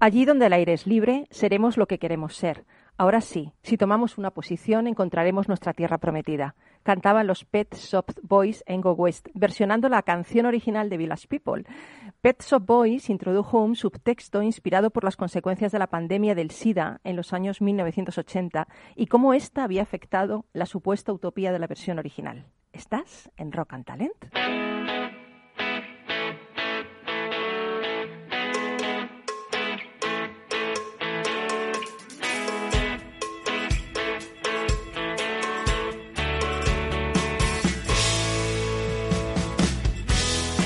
Allí donde el aire es libre, seremos lo que queremos ser. Ahora sí, si tomamos una posición, encontraremos nuestra tierra prometida. Cantaban los Pet Shop Boys en Go West, versionando la canción original de Village People. Pet Shop Boys introdujo un subtexto inspirado por las consecuencias de la pandemia del SIDA en los años 1980 y cómo ésta había afectado la supuesta utopía de la versión original. ¿Estás en Rock and Talent?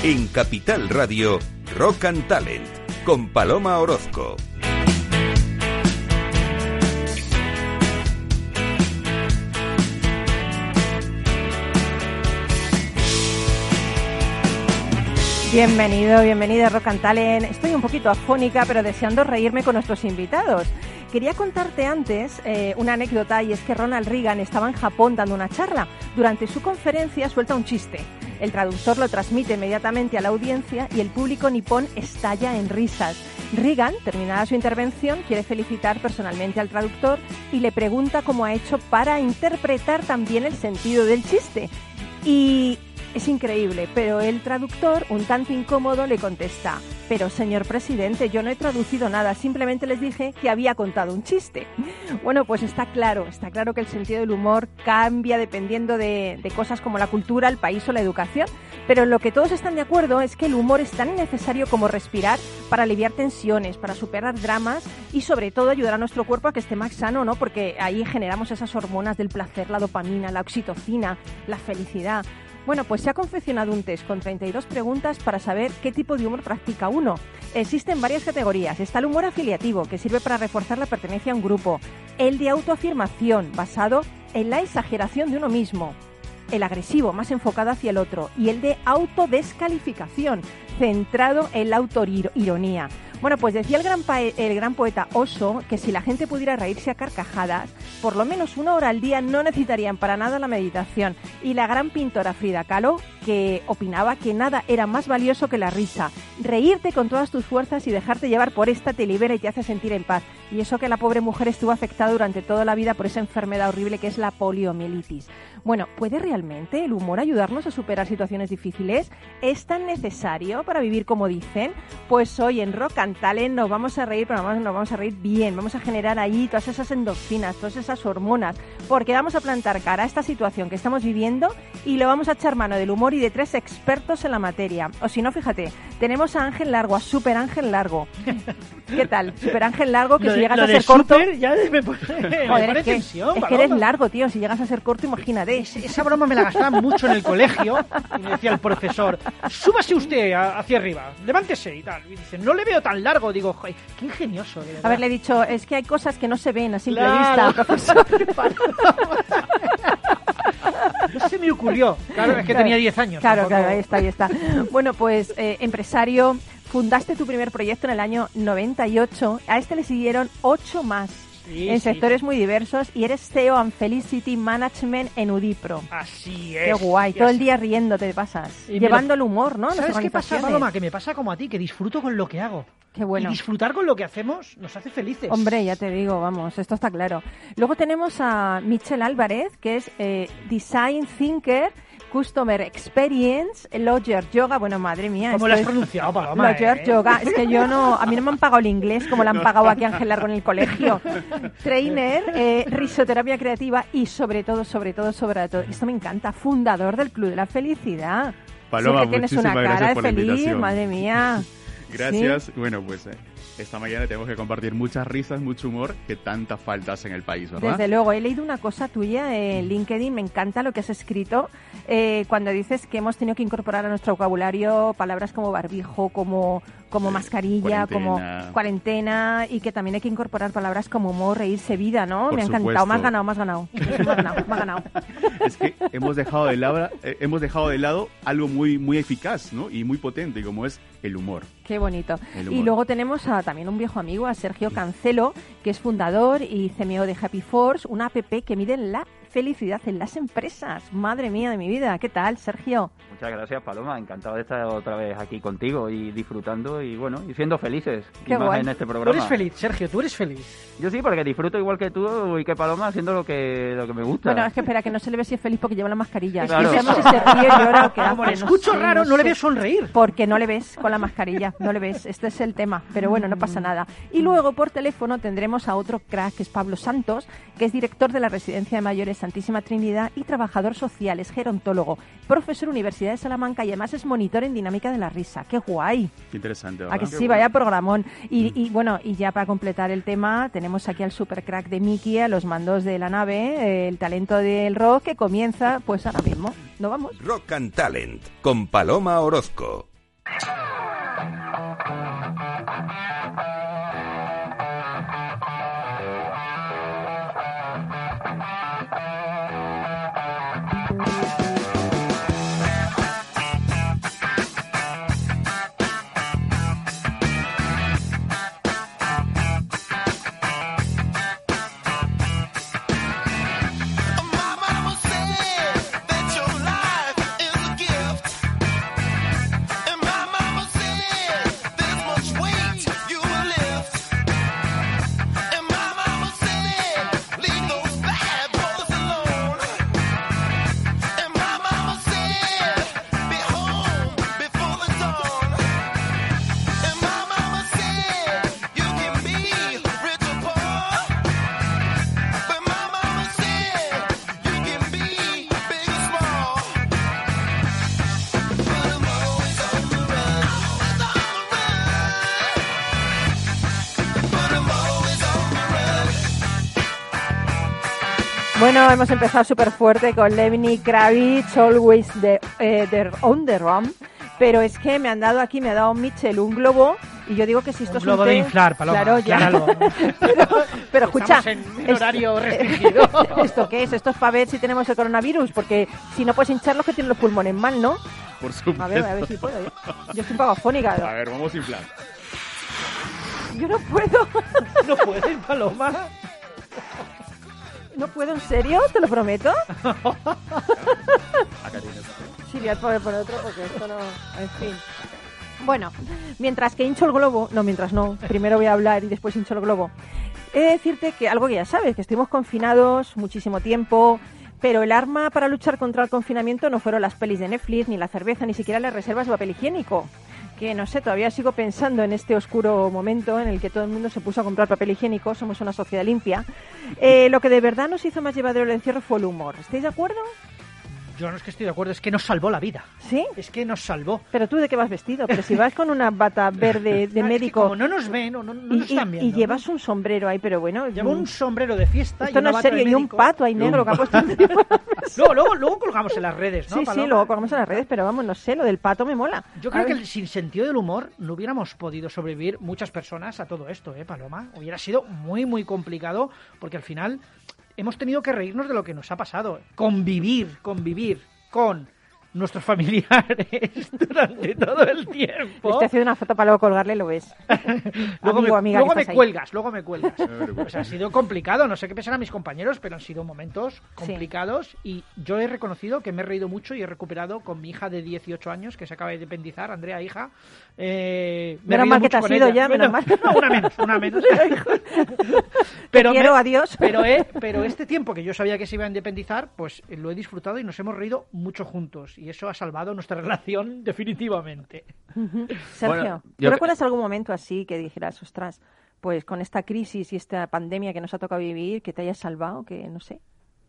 En Capital Radio, Rock and Talent, con Paloma Orozco. Bienvenido, bienvenida a Rock and Talent. Estoy un poquito afónica, pero deseando reírme con nuestros invitados. Quería contarte antes eh, una anécdota y es que Ronald Reagan estaba en Japón dando una charla. Durante su conferencia suelta un chiste. El traductor lo transmite inmediatamente a la audiencia y el público nipón estalla en risas. Reagan, terminada su intervención, quiere felicitar personalmente al traductor y le pregunta cómo ha hecho para interpretar también el sentido del chiste. Y es increíble, pero el traductor, un tanto incómodo, le contesta, pero señor presidente, yo no he traducido nada, simplemente les dije que había contado un chiste. Bueno, pues está claro, está claro que el sentido del humor cambia dependiendo de, cosas como la cultura, el país o la educación, pero en lo que todos están de acuerdo es que el humor es tan necesario como respirar para aliviar tensiones, para superar dramas y sobre todo ayudar a nuestro cuerpo a que esté más sano, ¿no? Porque ahí generamos esas hormonas del placer, la dopamina, la oxitocina, la felicidad. Bueno, pues se ha confeccionado un test con 32 preguntas para saber qué tipo de humor practica uno. Existen varias categorías. Está el humor afiliativo, que sirve para reforzar la pertenencia a un grupo. El de autoafirmación, basado en la exageración de uno mismo. El agresivo, más enfocado hacia el otro. Y el de autodescalificación, centrado en la autoironía. Bueno, pues decía el gran, el gran poeta Oso que si la gente pudiera reírse a carcajadas, por lo menos una hora al día no necesitarían para nada la meditación. Y la gran pintora Frida Kahlo, que opinaba que nada era más valioso que la risa. Reírte con todas tus fuerzas y dejarte llevar por esta te libera y te hace sentir en paz. Y eso que la pobre mujer estuvo afectada durante toda la vida por esa enfermedad horrible que es la poliomielitis. Bueno, ¿puede realmente el humor ayudarnos a superar situaciones difíciles? ¿Es tan necesario para vivir como dicen? Pues hoy en Rock and Talent nos vamos a reír, pero nos vamos a reír bien. Vamos a generar ahí todas esas endorfinas, todas esas hormonas, porque vamos a plantar cara a esta situación que estamos viviendo y lo vamos a echar mano del humor y de tres expertos en la materia. O si no, fíjate, tenemos a Ángel Largo, a Super Ángel Largo. ¿Qué tal? Super Ángel Largo, que Lo si de- llegas a ser corto... super ya me pone, me Joder, pone es que, tensión, es que Paloma. eres largo, tío. Si llegas a ser corto, imagínate. Esa broma me la gastaban mucho en el colegio. Y me decía el profesor, súbase usted a- hacia arriba, levántese y tal. Y dice, no le veo tan largo. Digo, "Joder, qué ingenioso. de verdad". Haberle dicho, es que hay cosas que no se ven a simple Claro. vista, profesor. No se me ocurrió. Claro, es que Claro. tenía 10 años. Claro, tampoco- claro, ahí está, ahí está. Bueno, pues eh, empresario, fundaste tu primer proyecto en el año 98. A este le siguieron ocho más Sí, en sí, sectores sí. muy diversos y eres CEO and Felicity Management en Udipro. Así es. Qué guay, todo el día riendo te pasas, Y llevando lo- el humor, ¿no? ¿Sabes qué pasa. Paloma? Que me pasa como a ti, que disfruto con lo que hago. Qué bueno. Y disfrutar con lo que hacemos nos hace felices. Hombre, ya te digo, vamos, esto está claro. Luego tenemos a Michelle Álvarez, que es eh, Design Thinker, Customer Experience, Lawyer Yoga. Bueno, madre mía. ¿Cómo lo has es- pronunciado, Paloma? Lawyer eh? Yoga. Es que yo no, a mí no me han pagado el inglés como le han pagado aquí a Ángel Largo en el colegio. Trainer, eh, risoterapia creativa y sobre todo, sobre todo, sobre todo, esto me encanta, fundador del Club de la Felicidad. Paloma, Sí que tienes una cara gracias de por la feliz, invitación. madre mía. Gracias. Bueno, pues eh, esta mañana tenemos que compartir muchas risas, mucho humor que tanta falta hace en el país, ¿verdad? Desde luego, he leído una cosa tuya en LinkedIn, me encanta lo que has escrito, eh, cuando dices que hemos tenido que incorporar a nuestro vocabulario palabras como barbijo, como, como mascarilla, como cuarentena. y que también hay que incorporar palabras como humor, reírse, vida, ¿no? Por me ha encantado, me has ganado, me has ganado. Me has ganado, me has ganado. Es que hemos dejado de lado, eh, hemos dejado de lado algo muy, muy eficaz, ¿no? Y muy potente, como es el humor. Qué bonito. Y luego tenemos a también un viejo amigo, a Sergio Cancelo, que es fundador y CMO de Happy Force, una app que mide la felicidad en las empresas. Madre mía de mi vida, ¿qué tal, Sergio? Muchas gracias, Paloma. Encantado de estar otra vez aquí contigo y disfrutando y bueno, y siendo felices. Qué y más guay. en este Tú programa. eres feliz, Sergio, tú eres feliz. Yo sí, porque disfruto igual que tú y que Paloma haciendo lo que, lo que me gusta. Bueno, es que espera, que no se le ve si es feliz porque lleva la mascarilla. Es que sabemos si se ríe, llora o qué Como hace, le no escucho sé, raro, no, le sé. veo sonreír. Porque no le ves con la mascarilla, no le ves. Este es el tema. Pero bueno, no pasa nada. Y luego por teléfono tendremos a otro crack, que es Pablo Santos, que es director de la Residencia de Mayores Santísima Trinidad y trabajador social, es gerontólogo, profesor Universidad de Salamanca y además es monitor en dinámica de la risa. ¡Qué guay! Qué interesante, A que sí, vaya programón. Y, y, bueno, y ya para completar el tema, tenemos aquí al super crack de Mickey, a los mandos de la nave, eh, el talento del rock que comienza pues ahora mismo. ¿No vamos? Rock and Talent con Paloma Orozco. Bueno, hemos empezado súper fuerte con Lenny Kravitz, Always the, eh, the on the Run. Pero es que me han dado aquí, me ha dado Mitchell un globo y yo digo que si esto Un es globo un de té- inflar, Paloma, Claro, ya. pero, pero escucha. En esto- horario restringido. ¿Esto qué es? Esto es para ver si tenemos el coronavirus, porque si no puedes hincharlos que tienen los pulmones mal, ¿no? Por supuesto. A ver, a ver si puedo. Yo, yo estoy un poco afónica. A ver, vamos a inflar. Yo no puedo. No puedes, Paloma. No puedo, ¿en serio? ¿Te lo prometo? Sí, voy a poner por otro porque esto no... En fin. Bueno, mientras que hincho el globo... No, mientras no. Primero voy a hablar y después hincho el globo. He de decirte que algo que ya sabes, que estuvimos confinados muchísimo tiempo, pero el arma para luchar contra el confinamiento no fueron las pelis de Netflix, ni la cerveza, ni siquiera las reservas de papel higiénico. Que no sé, todavía sigo pensando en este oscuro momento en el que todo el mundo se puso a comprar papel higiénico, somos una sociedad limpia. Eh, lo que de verdad nos hizo más llevadero el encierro fue el humor. ¿Estáis de acuerdo? Yo no es que estoy de acuerdo, es que nos salvó la vida. ¿Sí? Es que nos salvó. Pero tú de qué vas vestido, pero si vas con una bata verde de Ah, es que médico como no nos ven, o no, no y, nos están viendo. y llevas un sombrero ahí, pero bueno, Llevo un sombrero de fiesta esto y no una es bata de serio y un pato ahí negro que ha puesto. Luego, luego, luego colgamos en las redes, ¿no? Sí, sí, luego colgamos en las redes, pero vamos, no sé, lo del pato me mola. Yo A creo que el- sin sentido del humor no hubiéramos podido sobrevivir muchas personas a todo esto, ¿eh, Paloma? Hubiera sido muy, muy complicado porque al final hemos tenido que reírnos de lo que nos ha pasado. Convivir, convivir con nuestros familiares durante todo el tiempo. Estoy haciendo una foto para luego colgarle lo ves. luego Amigo, me, amiga, luego cuelgas, luego me cuelgas. Pues ha sido complicado, no sé qué pensarán mis compañeros, pero han sido momentos complicados y yo he reconocido que me he reído mucho y he recuperado con mi hija de 18 años que se acaba de independizar, Andrea, hija. Eh, me Menos mal que te has ido ella. ya, menos Bueno, mal. no, una menos, una menos. Te quiero, adiós. Pero, pero este tiempo que yo sabía que se iba a independizar, pues lo he disfrutado y nos hemos reído mucho juntos y eso ha salvado nuestra relación definitivamente. Sergio, Bueno, ¿tú yo- recuerdas algún momento así que dijeras, ostras, pues con esta crisis y esta pandemia que nos ha tocado vivir, que te hayas salvado, que no sé?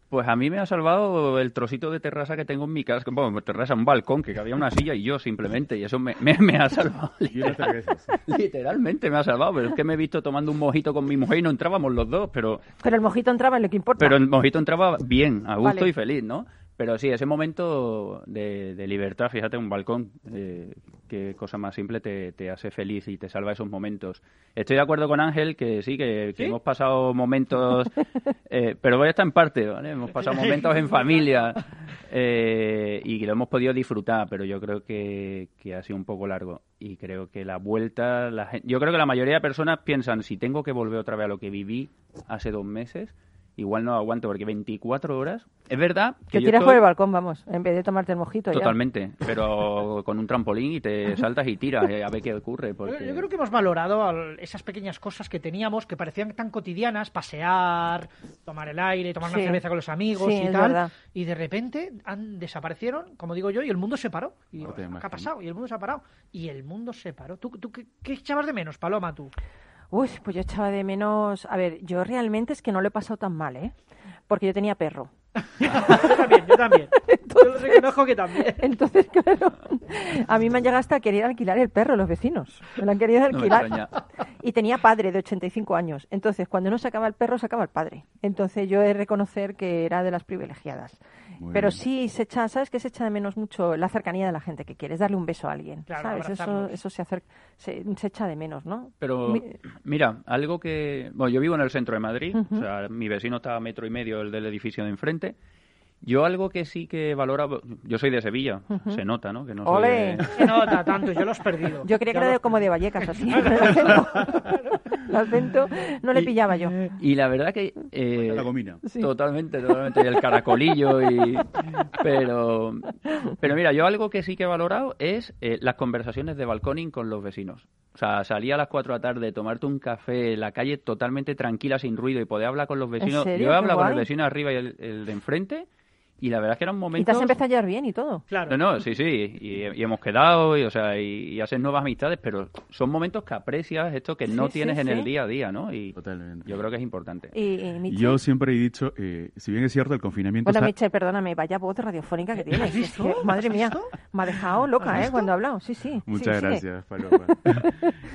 Pues a mí me ha salvado el trocito de terraza que tengo en mi casa, bueno, terraza, un balcón, que había una silla y yo simplemente, y eso me, me- me ha salvado. Literalmente me ha salvado, pero es que me he visto tomando un mojito con mi mujer y no entrábamos los dos, pero, Pero el mojito entraba en lo que importa. pero el mojito entraba bien, a gusto Vale. y feliz, ¿no? Pero sí, ese momento de, de libertad, fíjate, un balcón, eh, qué cosa más simple te, te hace feliz y te salva esos momentos. Estoy de acuerdo con Ángel que sí, que, que ¿Sí? hemos pasado momentos, eh, pero voy a estar en parte, ¿vale? Hemos pasado momentos en familia eh, y lo hemos podido disfrutar, pero yo creo que, que ha sido un poco largo. Y creo que la vuelta, la yo creo que la mayoría de personas piensan, si tengo que volver otra vez a lo que viví hace dos meses, igual no aguanto, porque 24 horas, es verdad que yo tiras estoy- por el balcón, vamos, en vez de tomarte el mojito. ya. Totalmente, pero con un trampolín y te saltas y tiras eh, a ver qué ocurre. Yo- Porque... Yo creo que hemos valorado al- esas pequeñas cosas que teníamos que parecían tan cotidianas, pasear, tomar el aire, tomar Sí. una cerveza con los amigos Sí, y es tal, verdad. y de repente han desaparecieron, como digo yo, y el mundo se paró. Y digo, No te ¿qué ha pasado? Y el mundo se ha parado. Y el mundo se paró. ¿Tú, tú qué, qué echabas de menos, Paloma, tú? Uy, pues yo echaba de menos. A ver, yo realmente es que no lo he pasado tan mal, ¿eh? Porque yo tenía perro. yo también, yo también. Yo reconozco que también. Entonces, claro, a mí me han llegado hasta a querer alquilar el perro los vecinos. Me lo han querido alquilar. y tenía padre de 85 años. Entonces, cuando no sacaba el perro, sacaba el padre. Entonces, yo he de reconocer que era de las privilegiadas. Muy Pero bien. sí se echa, ¿sabes qué se echa de menos mucho? La cercanía de la gente que quieres darle un beso a alguien. Claro, ¿Sabes? Eso, se, se, se echa de menos, ¿no? Pero Mi- mira, algo que... Bueno, yo vivo en el centro de Madrid, o sea, mi vecino está a metro y medio el del edificio de enfrente. Yo algo que sí que valora... Yo soy de Sevilla, se nota, ¿no? Que no soy ¡Ole! de- Se nota tanto, yo lo has perdido. Yo creía que era como de. Vallecas, así. El acento, el acento no le Y- pillaba yo. Y la verdad que... eh, La gomina. Totalmente, totalmente. Y el caracolillo y... Pero, pero mira, yo algo que sí que he valorado es eh, las conversaciones de balconing con los vecinos. O sea, salir a las 4 de la tarde, tomarte un café, la calle totalmente tranquila, sin ruido y poder hablar con los vecinos. Yo he hablado con el vecino de arriba y el, el de enfrente y la verdad es que eran Y te momentos... has empezado a llevar bien y todo. Claro. No, no, sí, sí, y, y hemos quedado y, o sea, y, y haces nuevas amistades, pero son momentos que aprecias esto que no Sí, tienes sí, en sí. el día a día, ¿no? Y Totalmente. yo creo que es importante. Y, Yo siempre he dicho, eh, si bien es cierto, el confinamiento Bueno, está- Michel, perdóname, vaya voz radiofónica que tienes. Es que, madre ¿Has mía, me ha dejado loca, ¿Has ¿eh? Cuando ha hablado. Sí, sí. Muchas Sí, sigue. gracias, Paloma.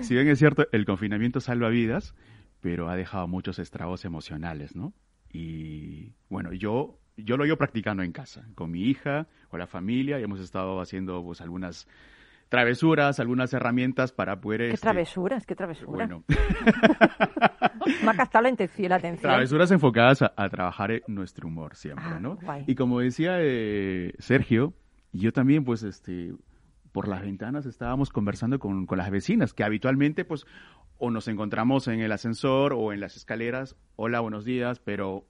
si bien es cierto, el confinamiento salva vidas, pero ha dejado muchos estragos emocionales, ¿no? Y bueno, yo, yo lo ido practicando en casa, con mi hija, con la familia, y hemos estado haciendo pues algunas travesuras, algunas herramientas para poder... Qué este, travesuras, qué travesura. Bueno, Me ha captado la, la atención. travesuras enfocadas a, a trabajar en nuestro humor siempre, Ah, ¿no? guay. Y como decía eh, Sergio, yo también, pues, este, por las ventanas estábamos conversando con, con las vecinas, que habitualmente, pues, o nos encontramos en el ascensor o en las escaleras, hola, buenos días, pero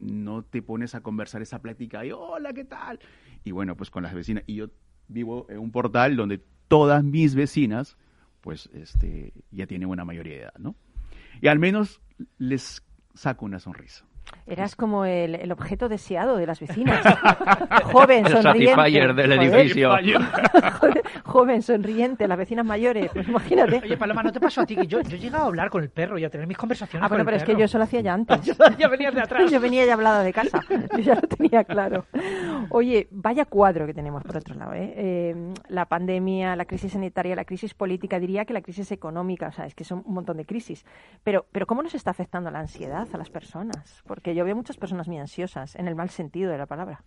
no te pones a conversar esa plática y hola, ¿qué tal? Y bueno, pues con las vecinas. Y yo vivo en un portal donde todas mis vecinas, pues, este, ya tienen una mayoría de edad, ¿no? Y al menos les saco una sonrisa. Eras como el, el objeto deseado de las vecinas. Joven, El sonriente. del edificio. joven, sonriente, las vecinas mayores. Pues imagínate. Oye, Paloma, ¿no te pasó a ti que yo, yo he llegado a hablar con el perro y a tener mis conversaciones Ah, con bueno, el pero es perro? que yo eso lo hacía ya antes. ya venías de atrás. Yo venía ya hablada de casa, yo ya lo tenía claro. Oye, vaya cuadro que tenemos por otro lado, ¿eh? Eh, La pandemia, la crisis sanitaria, la crisis política, diría que la crisis económica, o sea, es que son un montón de crisis. Pero, pero ¿cómo nos está afectando la ansiedad a las personas? Porque yo veo muchas personas muy ansiosas, en el mal sentido de la palabra.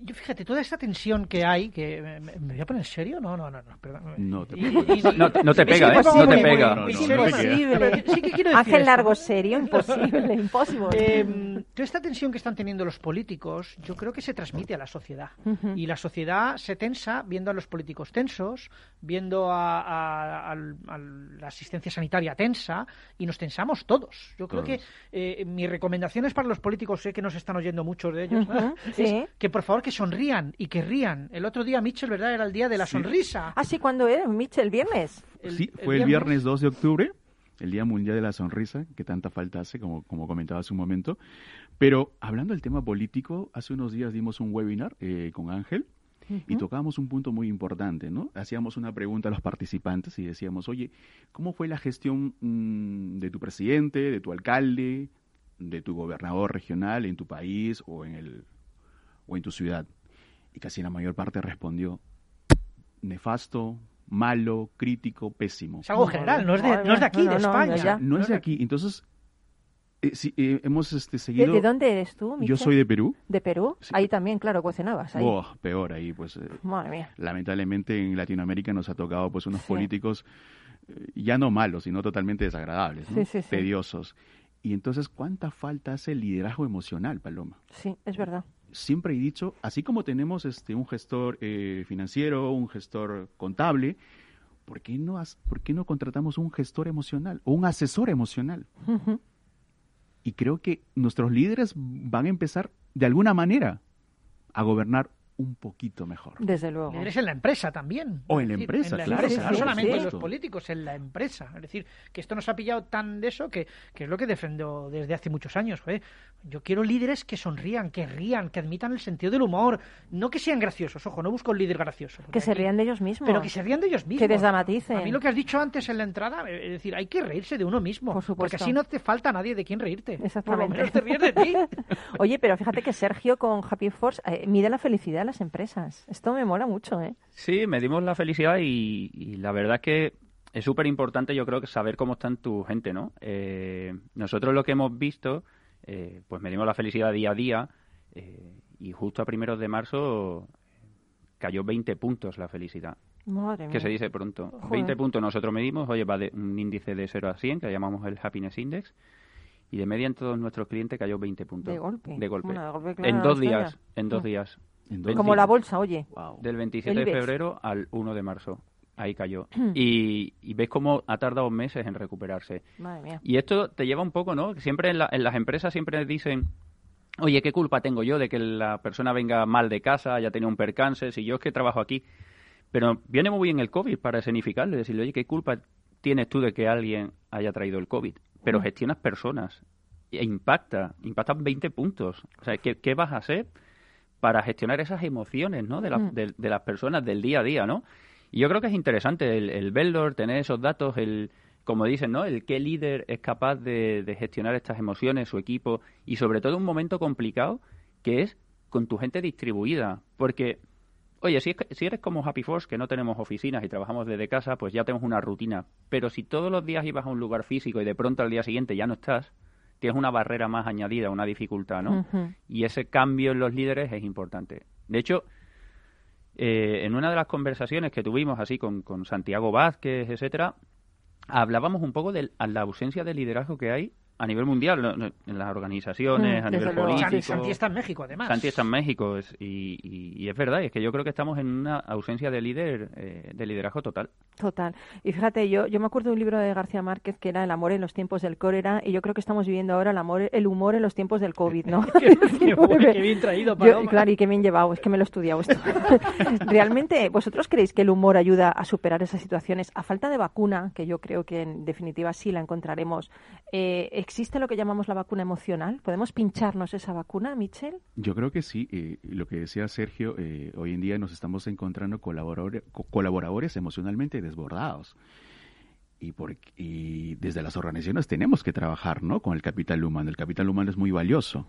Yo fíjate, toda esta tensión que hay, que me, me- ¿me voy a poner en serio? No, no, no, no, perdón. No te Y- y- y- No te- no te es pega, ¿eh? No te pega. No, sí que quiero decir Ángel. Largo, serio, imposible, imposible. Eh, toda esta tensión que están teniendo los políticos, yo creo que se transmite a la sociedad. Y la sociedad se tensa viendo a los políticos tensos, viendo a, a- a la asistencia sanitaria tensa, y nos tensamos todos. Yo creo Todos. que eh, mi recomendación es para los políticos, sé que nos están oyendo muchos de ellos, es sí. que por favor que sonrían y que rían. El otro día, Mitchell, ¿verdad? Era el día de la Sí. sonrisa. Ah, sí, ¿cuándo era? Michel, el viernes. sí, fue el viernes 2 de octubre, el Día Mundial de la Sonrisa, que tanta falta hace, como, como comentaba hace un momento. Pero hablando del tema político, hace unos días dimos un webinar eh, con Ángel y tocábamos un punto muy importante, ¿no? Hacíamos una pregunta a los participantes y decíamos, oye, ¿cómo fue la gestión mm, de tu presidente, de tu alcalde, de tu gobernador regional en tu país o en, el, o en tu ciudad? Y casi la mayor parte respondió, nefasto, malo, crítico, pésimo. Es algo general, no es de, no es de aquí, No, de no, España. No es de aquí. Entonces, eh, sí, eh, hemos este, ¿De, seguido... de dónde eres tú, Michel? Yo soy de Perú. ¿De Perú? Sí. Ahí también, claro, cocinabas. Ahí. Buah, peor ahí, pues... eh, Madre mía. lamentablemente en Latinoamérica nos ha tocado pues unos Sí. políticos eh, ya no malos, sino totalmente desagradables, ¿no? Sí, sí, sí. tediosos. Y entonces, ¿cuánta falta hace el liderazgo emocional, Paloma? Sí, es verdad. Siempre he dicho, así como tenemos este un gestor eh, financiero, un gestor contable, ¿por qué, no has- ¿por qué no contratamos un gestor emocional o un asesor emocional? Y creo que nuestros líderes van a empezar, de alguna manera, a gobernar un poquito mejor. Desde luego. Líderes en la empresa también. O en la decir, empresa, en la claro, empresa, claro, no solamente sí. en los políticos, en la empresa. Es decir, que esto nos ha pillado tan de eso que, que es lo que defendo desde hace muchos años. joder. Yo quiero líderes que sonrían, que rían, que admitan el sentido del humor. No que sean graciosos, ojo, no busco un líder gracioso. Que se rían de ellos mismos. Pero que se rían de ellos mismos. Que desdramaticen. A mí lo que has dicho antes en la entrada, eh, es decir, hay que reírse de uno mismo. Por supuesto. Porque así no te falta nadie de quien reírte. Por lo Exactamente. menos te ríes de ti. Oye, pero fíjate que Sergio con Happy Force eh, mide la felicidad las empresas. Esto me mola mucho, ¿eh? Sí, medimos la felicidad y, y la verdad es que es súper importante yo creo que saber cómo están tu gente, ¿no? Eh, nosotros lo que hemos visto, eh, pues medimos la felicidad día a día eh, y justo a primeros de marzo eh, cayó 20 puntos la felicidad, Madre mía. que se dice pronto. Joder. 20 puntos nosotros medimos, oye, va de un índice de 0 a 100 que llamamos el Happiness Index y de media en todos nuestros clientes cayó 20 puntos. De golpe. De golpe. Bueno, de golpe, claro, en dos días, en dos días. Entonces, Como la bolsa, oye. wow. Del 27 El de febrero al 1 de marzo. Ahí cayó. Y, y ves cómo ha tardado meses en recuperarse. Madre mía. Y esto te lleva un poco, ¿no? Siempre en, la- en las empresas siempre dicen, oye, ¿qué culpa tengo yo de que la persona venga mal de casa, haya tenido un percance, si yo es que trabajo aquí? Pero viene muy bien el COVID para escenificarle, decirle, oye, ¿qué culpa tienes tú de que alguien haya traído el COVID? Pero Mm. gestionas personas e impacta, impacta 20 puntos. O sea, ¿qué, qué vas a hacer para gestionar esas emociones, ¿no? De, la- Mm. de, de las personas del día a día, ¿no? Y yo creo que es interesante el, el verlo, tener esos datos, el como dicen, ¿no? El qué líder es capaz de, de gestionar estas emociones, su equipo, y sobre todo un momento complicado que es con tu gente distribuida. Porque, oye, si, es si eres como Happy Force, que no tenemos oficinas y trabajamos desde casa, pues ya tenemos una rutina. Pero si todos los días ibas a un lugar físico y de pronto al día siguiente ya no estás, tienes una barrera más añadida, una dificultad, ¿no? Y ese cambio en los líderes es importante. De hecho, eh, en una de las conversaciones que tuvimos así con, con Santiago Vázquez, etcétera, hablábamos un poco de la ausencia de liderazgo que hay a nivel mundial, en las organizaciones, Mm, a nivel político. Santi, Santi está en México, además. Santi está en México es- y, y- y es verdad, es que yo creo que estamos en una ausencia de líder, eh, de liderazgo total. Total. Y fíjate, yo, yo me acuerdo de un libro de García Márquez que era El amor en los tiempos del cólera y yo creo que estamos viviendo ahora el amor, el humor en los tiempos del COVID, ¿no? Qué, qué bueno, qué bien traído, Yo- claro, y qué bien llevado, es que me lo he estudiado esto. ¿Realmente vosotros creéis que el humor ayuda a superar esas situaciones? A falta de vacuna, que yo creo que en definitiva sí la encontraremos, eh, ¿existe lo que llamamos la vacuna emocional? ¿Podemos pincharnos esa vacuna, Michelle? Yo creo que sí. eh, lo que decía Sergio, eh, hoy en día nos estamos encontrando colaboradores, co- colaboradores emocionalmente desbordados. Y, por, y desde las organizaciones tenemos que trabajar ¿no? con el capital humano. El capital humano es muy valioso.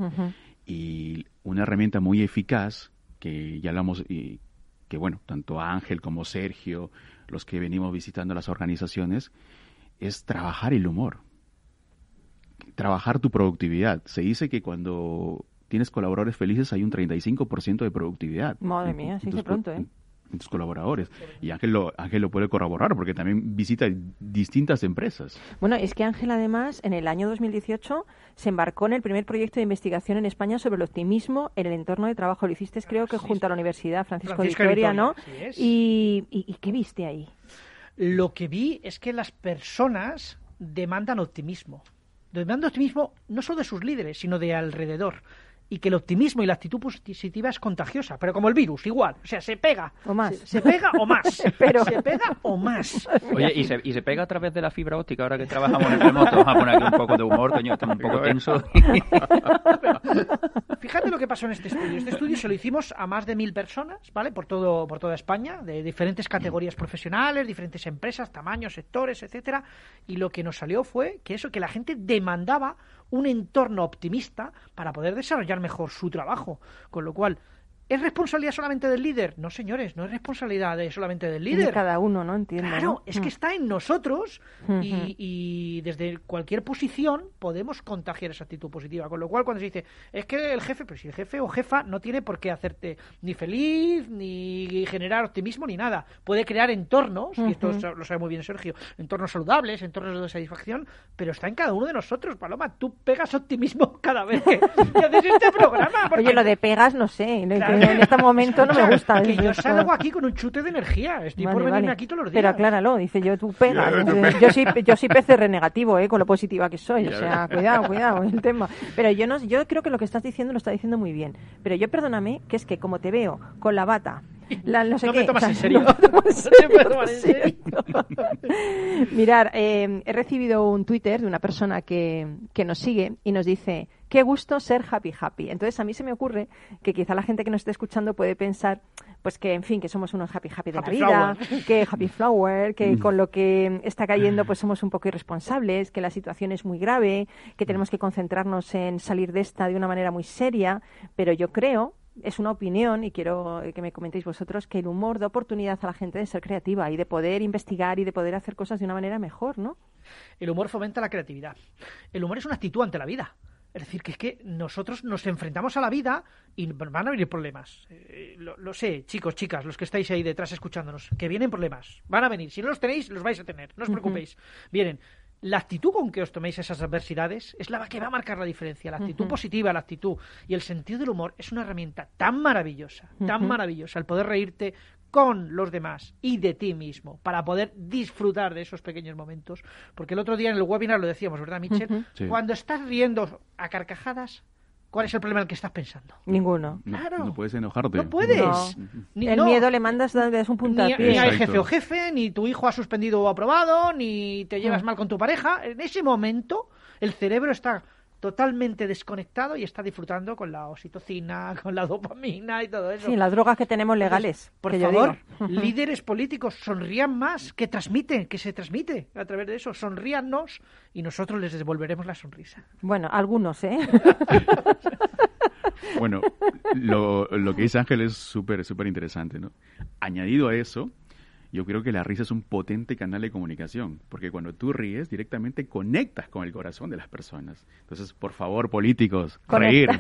Y una herramienta muy eficaz que ya hablamos y que bueno tanto Ángel como Sergio los que venimos visitando las organizaciones es trabajar el humor trabajar tu productividad se dice que cuando tienes colaboradores felices hay un 35% de productividad Madre mía, tus co- pronto, ¿eh? Colaboradores y Ángel lo, Ángel lo puede corroborar porque también visita distintas empresas Bueno, es que Ángel además en el año 2018 se embarcó en el primer proyecto de investigación en España sobre el optimismo en el entorno de trabajo. Lo hiciste creo que sí, junto a la Universidad Francisco, Francisco de de Vitoria, Vitoria, ¿no? es. Y, y, ¿y qué viste ahí? Lo que vi es que las personas demandan optimismo. Demandan optimismo no solo de sus líderes, sino de alrededor. Y que el optimismo y la actitud positiva es contagiosa, pero como el virus, igual. O sea, se pega. O más. Se, se pega o más. Espero. Se pega o más. Oye, ¿y se, y se pega a través de la fibra óptica ahora que trabajamos en remoto. Vamos a poner aquí un poco de humor, coño, estamos un poco tensos. Fíjate lo que pasó en este estudio. Este estudio se lo hicimos a más de mil personas, ¿vale? Por todo, por toda España, de diferentes categorías profesionales, diferentes empresas, tamaños, sectores, etcétera. Y lo que nos salió fue que eso, que la gente demandaba un entorno optimista para poder desarrollar mejor su trabajo. Con lo cual, ¿es responsabilidad solamente del líder? No, señores, no es responsabilidad de- solamente del De líder. cada uno, ¿no? Entiendo. Claro, ¿no? es que Mm. está en nosotros y, y desde cualquier posición podemos contagiar esa actitud positiva. Con lo cual, cuando se dice, es que el jefe, pero si el jefe o jefa no tiene por qué hacerte ni feliz, ni generar optimismo, ni nada. Puede crear entornos, y esto lo sabe muy bien Sergio, entornos saludables, entornos de satisfacción, pero está en cada uno de nosotros, Paloma. Tú pegas optimismo cada vez que, que haces este programa. porque- Oye, lo de pegas, no sé. ¿no? Claro, en este momento no me gusta. Que yo salgo aquí con un chute de energía. Estoy por venirme vale. aquí todos los días. Pero acláralo, dice yo, tú pegas. Yo soy, yo soy PCR negativo, ¿eh? con lo positiva que soy. O sea, cuidado, cuidado el tema. Pero yo no, yo creo que lo que estás diciendo lo está diciendo muy bien. Pero yo perdóname, que es que como te veo con la bata, la, no sé No qué. me tomas o sea, en serio. no me tomas en No te puedo serio, tomar en serio. Mirar, eh, he recibido un Twitter de una persona que, que nos sigue y nos dice, qué gusto ser happy happy. Entonces a mí se me ocurre que quizá la gente que nos esté escuchando puede pensar, pues que en fin, que somos unos happy happy de Happy la vida, flower. que happy flower, que con lo que está cayendo pues somos un poco irresponsables, que la situación es muy grave, que tenemos que concentrarnos en salir de esta de una manera muy seria, pero yo creo es una opinión y quiero que me comentéis vosotros que el humor da oportunidad a la gente de ser creativa y de poder investigar y de poder hacer cosas de una manera mejor, ¿no? El humor fomenta la creatividad. El humor es una actitud ante la vida. Es decir, que es que nosotros nos enfrentamos a la vida y van a venir problemas. Eh, lo, lo sé, chicos, chicas, los que estáis ahí detrás escuchándonos, que vienen problemas. Van a venir. Si no los tenéis, los vais a tener. No os preocupéis. Vienen. La actitud con que os toméis esas adversidades es la que va a marcar la diferencia. La actitud positiva, la actitud y el sentido del humor es una herramienta tan maravillosa, tan maravillosa, el poder reírte con los demás y de ti mismo para poder disfrutar de esos pequeños momentos. Porque el otro día en el webinar lo decíamos, ¿verdad, Michelle? Sí. Cuando estás riendo a carcajadas, ¿cuál es el problema en el que estás pensando? Ninguno. No, Claro. no puedes enojarte. No puedes. No. Ni- el no. miedo le mandas le das un Ni, puntapié. ni hay Exacto. jefe o jefe, ni tu hijo ha suspendido o aprobado, ni te llevas Mm. mal con tu pareja. En ese momento, el cerebro está totalmente desconectado y está disfrutando con la oxitocina, con la dopamina y todo eso. Sí, las drogas que tenemos legales. Por que yo favor, digo. líderes políticos, sonrían más, que transmiten, que se transmite a través de eso. Sonríannos y nosotros les devolveremos la sonrisa. Bueno, algunos, ¿eh? Bueno, lo, lo que dice Ángel es súper, súper interesante, ¿no? Añadido a eso, yo creo que la risa es un potente canal de comunicación, porque cuando tú ríes, directamente conectas con el corazón de las personas. Entonces, por favor, políticos, reír.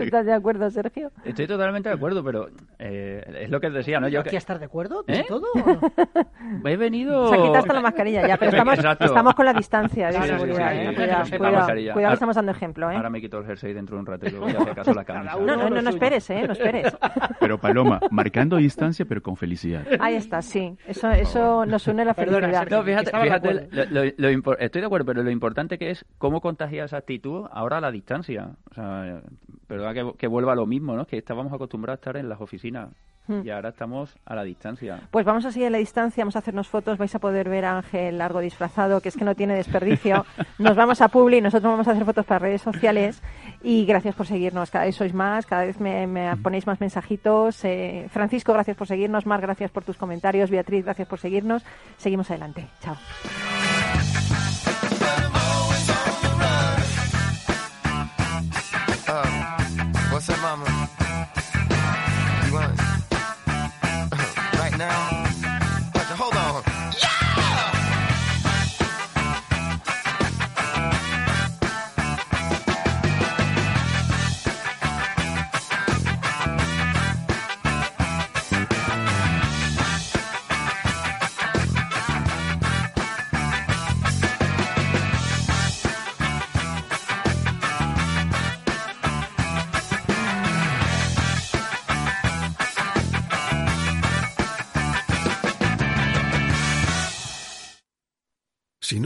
¿Estás de acuerdo, Sergio? Estoy totalmente de acuerdo, pero eh, es lo que decía, ¿no? Yo ¿Aquí que- estás de acuerdo? ¿De ¿Eh? todo? he venido... Se quita hasta la mascarilla ya, pero estamos, estamos con la distancia de Sí, seguridad. sí, ¿eh? Cuidado, que estamos dando ejemplo, ¿eh? Ahora me quito el jersey dentro de un rato y luego ya si acaso la camisa. No, no, no, no esperes, ¿eh? No esperes. Pero Paloma, marcando distancia, pero con felicidad. Ahí está, sí. Eso, eso nos une la Perdona, felicidad. Sergio. No, fíjate, fíjate lo- lo- lo impor- estoy de acuerdo, pero lo importante que es cómo contagia esa actitud ahora a la distancia. O sea, verdad que, que vuelva a lo mismo, ¿no? Que estábamos acostumbrados a estar en las oficinas. Y ahora estamos a la distancia. Pues vamos a seguir a la distancia, vamos a hacernos fotos, vais a poder ver a Ángel largo disfrazado, que es que no tiene desperdicio. Nos vamos a Publi, nosotros vamos a hacer fotos para redes sociales y gracias por seguirnos, cada vez sois más, cada vez me, me ponéis más mensajitos. Eh, Francisco, gracias por seguirnos, Mar, gracias por tus comentarios, Beatriz, gracias por seguirnos. Seguimos adelante, chao.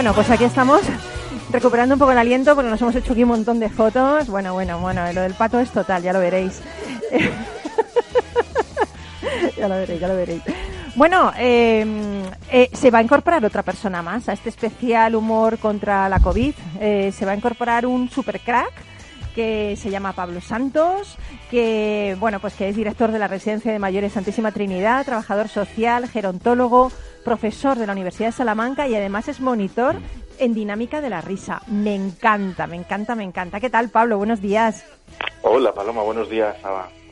Bueno, pues aquí estamos recuperando un poco el aliento porque nos hemos hecho aquí un montón de fotos. Bueno, bueno, bueno, lo del pato es total, ya lo veréis. ya lo veréis, ya lo veréis. Bueno, eh, eh, se va a incorporar otra persona más a este especial humor contra la COVID. Eh, se va a incorporar un super crack que se llama Pablo Santos, que bueno, pues que es director de la Residencia de Mayores Santísima Trinidad, trabajador social, gerontólogo, profesor de la Universidad de Salamanca y además es monitor en dinámica de la risa. Me encanta, me encanta, me encanta. ¿Qué tal, Pablo? Buenos días. Hola Paloma, buenos días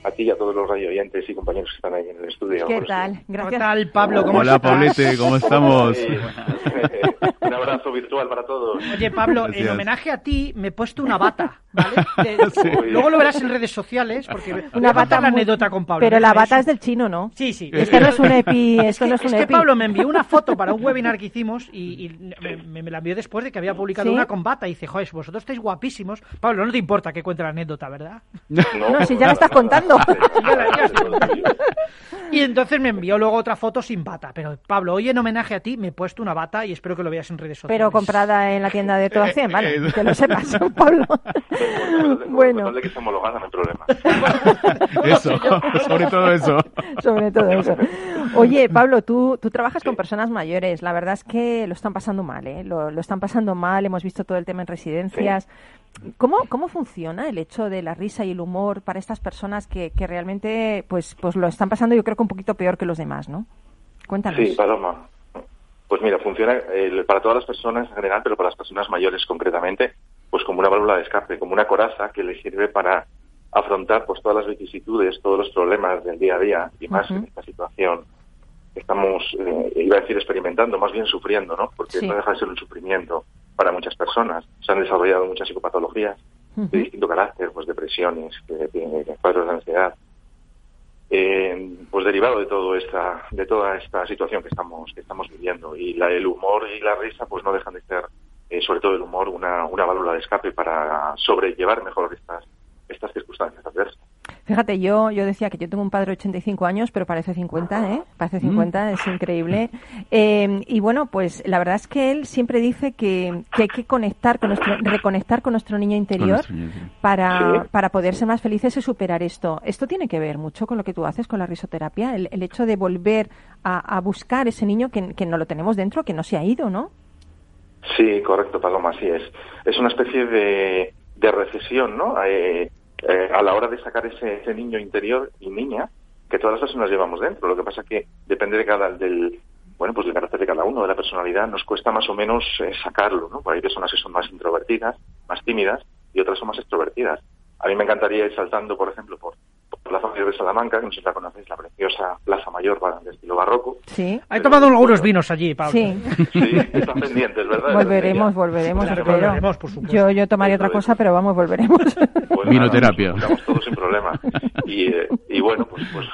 a ti y a todos los radio oyentes y compañeros que están ahí en el estudio. ¿Qué tal? Gracias. ¿Qué tal, Pablo? ¿Cómo Hola, estás? Pablete, ¿cómo estamos? Un abrazo virtual para todos. Oye, Pablo, en homenaje a ti me he puesto una bata, ¿vale? De- Luego lo verás en redes sociales porque Una bata la muy- anécdota con Pablo. Pero la bata eso. es del chino, ¿no? Sí, sí. Esto no es un EPI, esto no es un es que EPI. Pablo me envió una foto para un webinar que hicimos y, y me, me la envió después de que había publicado ¿Sí? una con bata y dice, joder, vosotros estáis guapísimos. Pablo, no te importa que cuente la anécdota, ¿verdad? No, si ya la estás contando. Y entonces me envió luego otra foto sin bata. Pero Pablo, hoy en homenaje a ti me he puesto una bata y espero que lo veas en redes sociales. Pero comprada en la tienda de todas 100, vale, Eh, que lo sepas, Pablo. Bueno. Bueno. que está homologada, no hay problema. Eso, sobre todo eso. Sobre todo eso. Oye, Pablo, tú, tú trabajas con personas mayores. La verdad es que lo están pasando mal, ¿eh? Lo, lo están pasando mal. Hemos visto todo el tema en residencias. ¿Cómo, ¿Cómo funciona el hecho de la risa y el humor para estas personas que, que realmente pues, pues lo están pasando yo creo que un poquito peor que los demás, ¿no? Cuéntanos. Sí, Paloma. Pues mira, funciona eh, para todas las personas en general, pero para las personas mayores concretamente, pues como una válvula de escape, como una coraza que le sirve para afrontar pues todas las vicisitudes, todos los problemas del día a día y más en esta situación estamos, eh, iba a decir experimentando, más bien sufriendo, ¿no? Porque Sí. no deja de ser un sufrimiento para muchas personas. Se han desarrollado muchas psicopatologías de distinto carácter, pues depresiones, cuadros de ansiedad, eh, pues derivado de todo esta, de toda esta situación que estamos, que estamos viviendo. Y la, el humor y la risa, pues no dejan de ser, eh, sobre todo el humor, una, una válvula de escape para sobrellevar mejor estas, estas circunstancias adversas. Fíjate, yo, yo decía que yo tengo un padre de 85 años, pero parece 50, ¿eh? Parece 50, es increíble. Eh, y bueno, pues la verdad es que él siempre dice que, que hay que conectar con nuestro, reconectar con nuestro niño interior nuestro niño interior. para, Sí. para poder ser más felices y superar esto. Esto tiene que ver mucho con lo que tú haces con la risoterapia, el, el hecho de volver a, a buscar ese niño que, que no lo tenemos dentro, que no se ha ido, ¿no? Sí, correcto, Paloma, así es. Es una especie de, de recesión, ¿no? Eh, eh, a la hora de sacar ese, ese niño interior y niña que todas las personas llevamos dentro. Lo que pasa que depende de cada del, bueno, pues del carácter de cada uno, de la personalidad, nos cuesta más o menos eh, sacarlo, ¿no? Por hay personas que son más introvertidas, más tímidas, y otras son más extrovertidas. A mí me encantaría ir saltando, por ejemplo, por Plaza Mayor de Salamanca, que no sé si la conocéis, la preciosa Plaza Mayor para- de estilo barroco. Sí. He tomado algunos vinos allí, Pablo. Sí. Sí, están pendientes, ¿verdad? Volveremos, volveremos, Claro, volveremos, por supuesto. Yo, yo tomaría otra cosa, pero vamos, volveremos. Pues Vinoterapia. juntamos todos sin problema. Y, eh, y bueno, pues, pues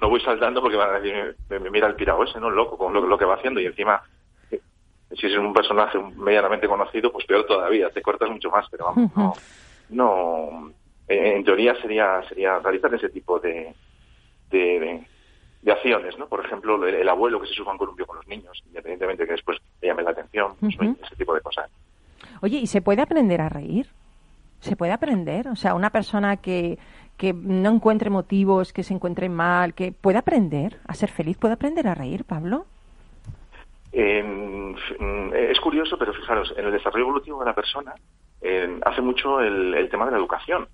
no voy saltando porque van a decir, me, me mira el pirao ese, ¿no? Loco, con lo, lo que va haciendo. Y encima, eh, si es un personaje medianamente conocido, pues peor todavía, te cortas mucho más. Pero vamos, no, no en teoría sería sería realizar ese tipo de, de, de- de acciones, ¿no? Por ejemplo, el, el abuelo que se suba a un columpio con los niños, independientemente que después le llame la atención, pues, ese tipo de cosas. Oye, ¿y se puede aprender a reír? ¿Se puede aprender? O sea, una persona que, que no encuentre motivos, que se encuentre mal, que puede aprender a ser feliz, puede aprender a reír, Pablo. En- mm, es curioso, pero fijaros, en el desarrollo evolutivo de la persona eh, hace mucho el, el tema de la educación.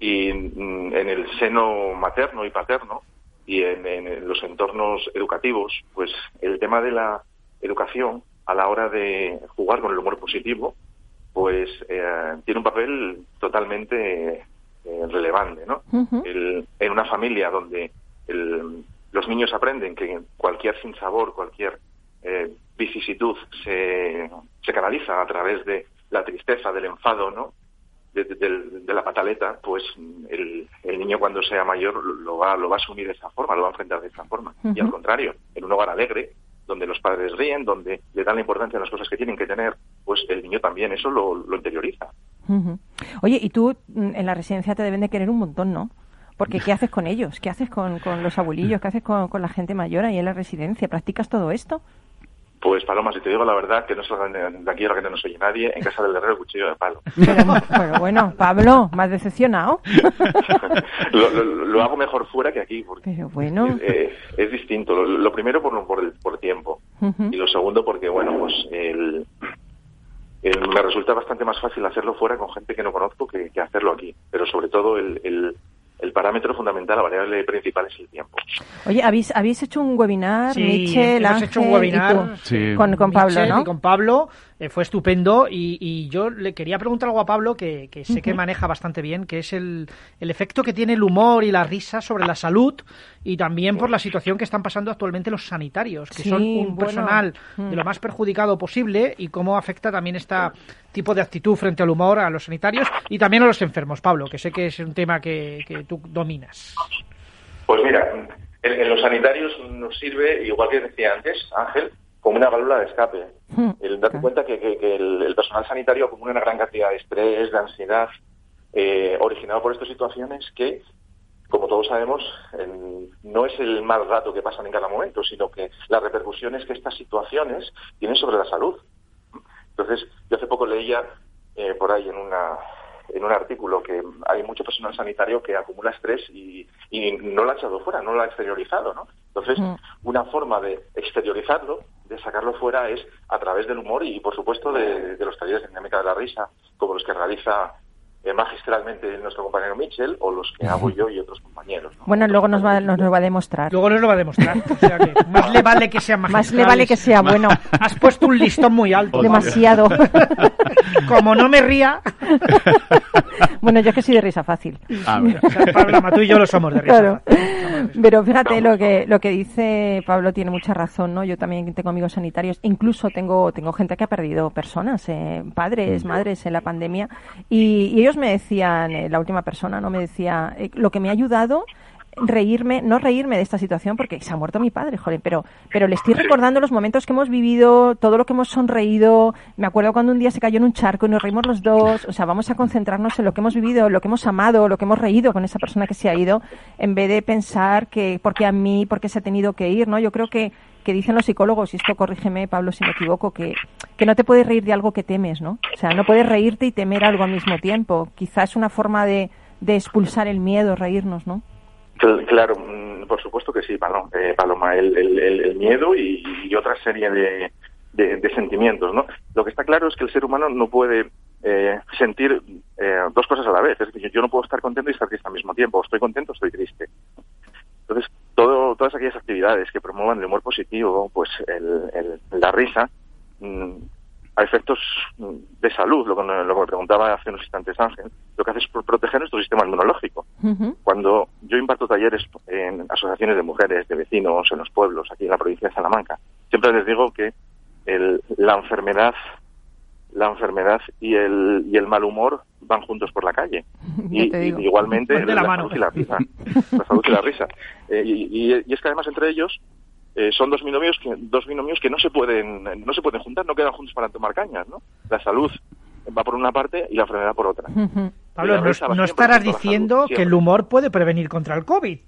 Y mm, en el seno materno y paterno y en, en los entornos educativos, pues el tema de la educación a la hora de jugar con el humor positivo, pues eh, tiene un papel totalmente eh, relevante, ¿no? El- en una familia donde el- los niños aprenden que cualquier sinsabor, cualquier eh, vicisitud se, se canaliza a través de la tristeza, del enfado, ¿no? De, de- de la pataleta, pues el, el niño cuando sea mayor lo va, lo va a asumir de esa forma, lo va a enfrentar de esa forma. Y al contrario, en un hogar alegre, donde los padres ríen, donde le dan la importancia a las cosas que tienen que tener, pues el niño también eso lo, lo interioriza. Ujú. Oye, y tú mm, en la residencia te deben de querer un montón, ¿no? Porque ¿qué haces con ellos? ¿Qué haces con, con los abuelillos? ¿Qué haces con, con la gente mayor ahí en la residencia? ¿Practicas todo esto? Pues Paloma, si te digo la verdad, que no salgan de de aquí ahora que no nos oye nadie, en casa del herrero cuchillo de palo. Pero, pero bueno, Pablo, ¿me has decepcionado? lo, lo- lo hago mejor fuera que aquí, porque Pero bueno. eh, es distinto. Lo, lo primero por, por, el, por tiempo y lo segundo porque, bueno, pues el, el- me resulta bastante más fácil hacerlo fuera con gente que no conozco que, que hacerlo aquí. Pero sobre todo el, el, el parámetro fundamental, la variable principal es el tiempo. Oye, ¿habéis, habéis hecho un webinar, Sí, Michel, hemos Ángel hecho un y webinar tú? Sí. con, con Pablo, Michel ¿no? y con Pablo eh, fue estupendo y, y yo le quería preguntar algo a Pablo que, que sé que maneja bastante bien, que es el, el efecto que tiene el humor y la risa sobre la salud y también por la situación que están pasando actualmente los sanitarios, que Sí, son un bueno. personal Mm. de lo más perjudicado posible y cómo afecta también este tipo de actitud frente al humor a los sanitarios y también a los enfermos, Pablo, que sé que es un tema que, que tú dominas. Pues mira, en, en los sanitarios nos sirve, igual que decía antes, Ángel, como una válvula de escape. Hmm. El darte cuenta que, que- que el, el personal sanitario acumula una gran cantidad de estrés, de ansiedad, eh, originado por estas situaciones que, como todos sabemos, no es el mal rato que pasan en cada momento, sino que las repercusiones que estas situaciones tienen sobre la salud. Entonces, yo hace poco leía eh, por ahí en una en un artículo que hay mucho personal sanitario que acumula estrés y, y no lo ha echado fuera, no lo ha exteriorizado, ¿no? Entonces, Mm. una forma de exteriorizarlo, de sacarlo fuera, es a través del humor y, por supuesto, de, de los talleres de dinámica de la risa, como los que realiza eh, magistralmente nuestro compañero Mitchell o los que hago yo y otros compañeros. ¿no? Bueno, luego nos va, nos lo va a demostrar. Luego nos lo va a demostrar. O sea que más le vale que sea Más le vale que sea bueno. Has puesto un listón muy alto. Demasiado. Como no me ría, bueno, yo es que soy de risa fácil. A ver. o sea, Pablo, tú y yo lo somos de risa. Claro. Pero fíjate, lo que, lo que dice Pablo tiene mucha razón, ¿no? Yo también tengo amigos sanitarios, incluso tengo, tengo gente que ha perdido personas, eh, padres, madres en la pandemia, y, y ellos me decían, eh, la última persona, ¿no? Me decía, eh, lo que me ha ayudado reírme, no reírme de esta situación porque se ha muerto mi padre, joder, pero, pero le estoy recordando los momentos que hemos vivido, todo lo que hemos sonreído. Me acuerdo cuando un día se cayó en un charco y nos reímos los dos. O sea, vamos a concentrarnos en lo que hemos vivido, lo que hemos amado, lo que hemos reído con esa persona que se ha ido, en vez de pensar que por qué a mí, por qué se ha tenido que ir, ¿no? Yo creo que, que dicen los psicólogos, y esto corrígeme, Pablo, si me equivoco, que, que no te puedes reír de algo que temes, ¿no? O sea, no puedes reírte y temer algo al mismo tiempo. Quizás es una forma de, de expulsar el miedo, reírnos, ¿no? Cl- Claro, mm, por supuesto que sí, Paloma, eh, Paloma el, el- el- miedo y, otra serie de, de- sentimientos, ¿no? Lo que está claro es que el ser humano no puede eh, sentir eh, dos cosas a la vez. Es decir, yo no puedo estar contento y estar triste al mismo tiempo. Estoy contento, estoy triste. Entonces, todo, toda todas aquellas actividades que promuevan el humor positivo, pues el- el- la risa, mm, a efectos mm, de salud, lo que, lo que preguntaba hace unos instantes Ángel, lo que hace es pro- proteger nuestro sistema inmunológico. Cuando yo imparto talleres en asociaciones de mujeres, de vecinos, en los pueblos, aquí en la provincia de Salamanca, siempre les digo que el- la enfermedad la enfermedad y el, y el mal humor van juntos por la calle. Y, igualmente de la la, mano. salud y la risa. La salud y la risa. Eh, y, y- y es que además entre ellos eh, son dos binomios que dos binomios que no se pueden no se pueden juntar, no quedan juntos para tomar cañas, ¿no? La salud va por una parte y la enfermedad por otra. Pablo, no, estarás diciendo salud, que el humor puede prevenir contra el COVID.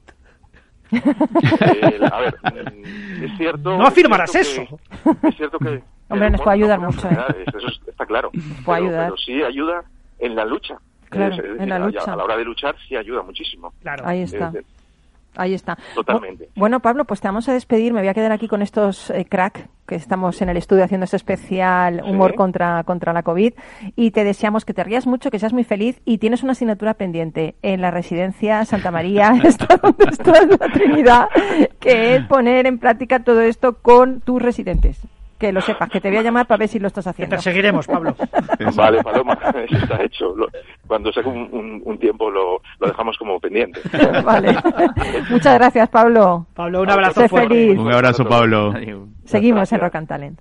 Eh, a ver, mm, es cierto. No afirmarás es cierto eso. que- es cierto que. Hombre, nos puede ayudar mucho, ¿eh? Eso es- está claro. puede pero, ayudar. pero sí ayuda en la lucha. Claro, Es- es en decir, la a- lucha. A la hora de luchar sí ayuda muchísimo. Claro. Ahí está. Eh, Ahí está. Totalmente. Bu- Bueno, Pablo, pues te vamos a despedir. Me voy a quedar aquí con estos eh, crack que estamos en el estudio haciendo este especial humor Sí. contra, contra la COVID. Y te deseamos que te rías mucho, que seas muy feliz. Y tienes una asignatura pendiente en la residencia Santa María, está donde está la Trinidad, que es poner en práctica todo esto con tus residentes. Que lo sepas, que te voy a llamar para ver si lo estás Te haciendo. perseguiremos, Pablo. Vale, Paloma, eso está hecho. Lo- cuando saque un, un- un tiempo lo, lo dejamos como pendiente. vale. Muchas gracias, Pablo. Pablo, un abrazo fuerte. feliz. Un abrazo, Pablo. Seguimos en. Rock and Talent.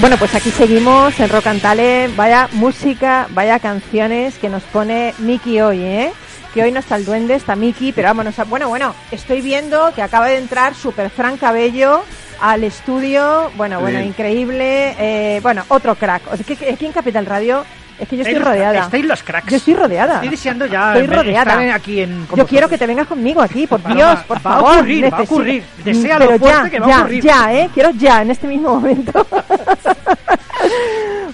Bueno, pues aquí seguimos en Rock and Talent. Vaya música, vaya canciones que nos pone Miki hoy, ¿eh? Que hoy no está el duende, está Miki, pero vámonos a... Bueno, bueno, estoy viendo que acaba de entrar Super Fran Cabello al estudio. Bueno, bueno, increíble. Eh, bueno, otro crack. Aquí en Capital Radio es que yo estoy rodeada. Estáis los cracks. Yo estoy rodeada. Estoy deseando ya Estoy ver- rodeada. estar aquí en, Yo quiero vosotros. que te vengas conmigo aquí, por Paloma, Dios, por va a favor. ocurrir, va a ocurrir. Deséalo Pero fuerte ya, que va a ya, ocurrir. ya, ¿eh? Quiero ya, en este mismo momento.